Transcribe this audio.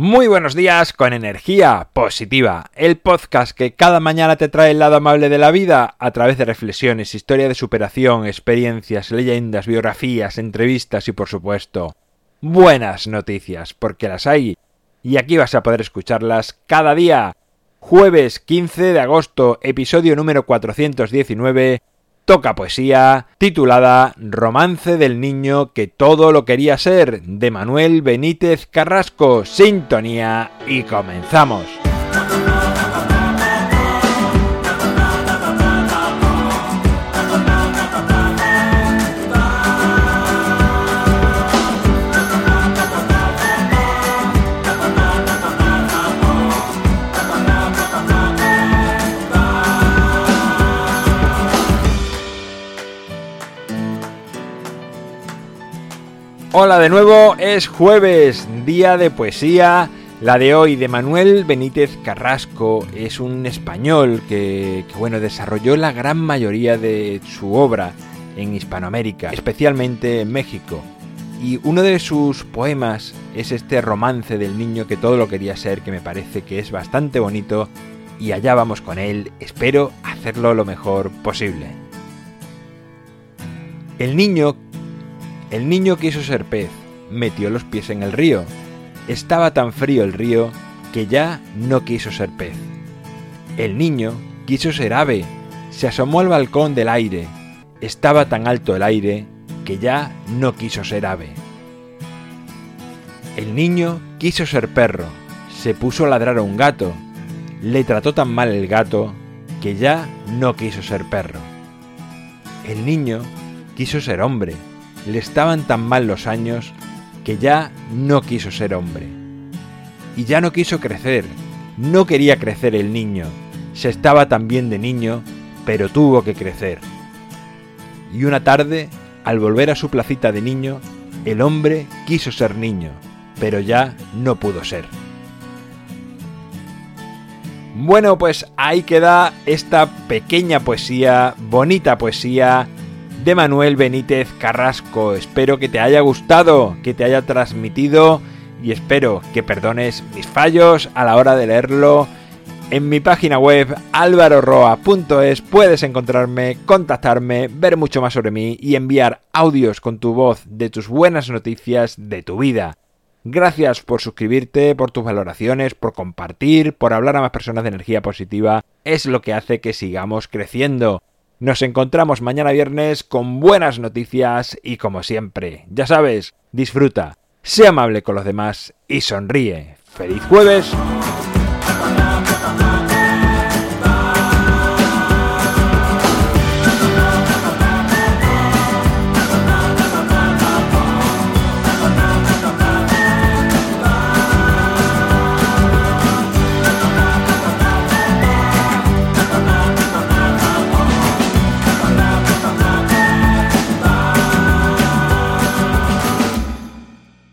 Muy buenos días con energía positiva, el podcast que cada mañana te trae el lado amable de la vida a través de reflexiones, historia de superación, experiencias, leyendas, biografías, entrevistas y por supuesto buenas noticias, porque las hay y aquí vas a poder escucharlas cada día. Jueves 15 de agosto, episodio número 419 toca poesía titulada Romance del niño que todo lo quería ser de Manuel Benítez Carrasco. Sintonía y comenzamos. Hola de nuevo, es jueves, día de poesía. La de hoy de Manuel Benítez Carrasco es un español que, bueno, desarrolló la gran mayoría de su obra en Hispanoamérica, especialmente en México. Y uno de sus poemas es este romance del niño que todo lo quería ser, que me parece que es bastante bonito. Y allá vamos con él, espero hacerlo lo mejor posible. El niño el niño quiso ser pez, metió los pies en el río. Estaba tan frío el río que ya no quiso ser pez. El niño quiso ser ave, se asomó al balcón del aire. Estaba tan alto el aire que ya no quiso ser ave. El niño quiso ser perro, se puso a ladrar a un gato. Le trató tan mal el gato que ya no quiso ser perro. El niño quiso ser hombre, le estaban tan mal los años que ya no quiso ser hombre. Y ya no quiso crecer, no quería crecer el niño, se estaba tan bien de niño, pero tuvo que crecer. Y una tarde, al volver a su placita de niño, el hombre quiso ser niño, pero ya no pudo ser. Bueno, pues ahí queda esta pequeña poesía, bonita poesía, de Manuel Benítez Carrasco. Espero que te haya gustado, que te haya transmitido y espero que perdones mis fallos a la hora de leerlo. En mi página web alvaroroa.es puedes encontrarme, contactarme, ver mucho más sobre mí y enviar audios con tu voz de tus buenas noticias de tu vida. Gracias por suscribirte, por tus valoraciones, por compartir, por hablar a más personas de energía positiva. Es lo que hace que sigamos creciendo. Nos encontramos mañana viernes con buenas noticias y como siempre, ya sabes, disfruta, sé amable con los demás y sonríe. ¡Feliz jueves!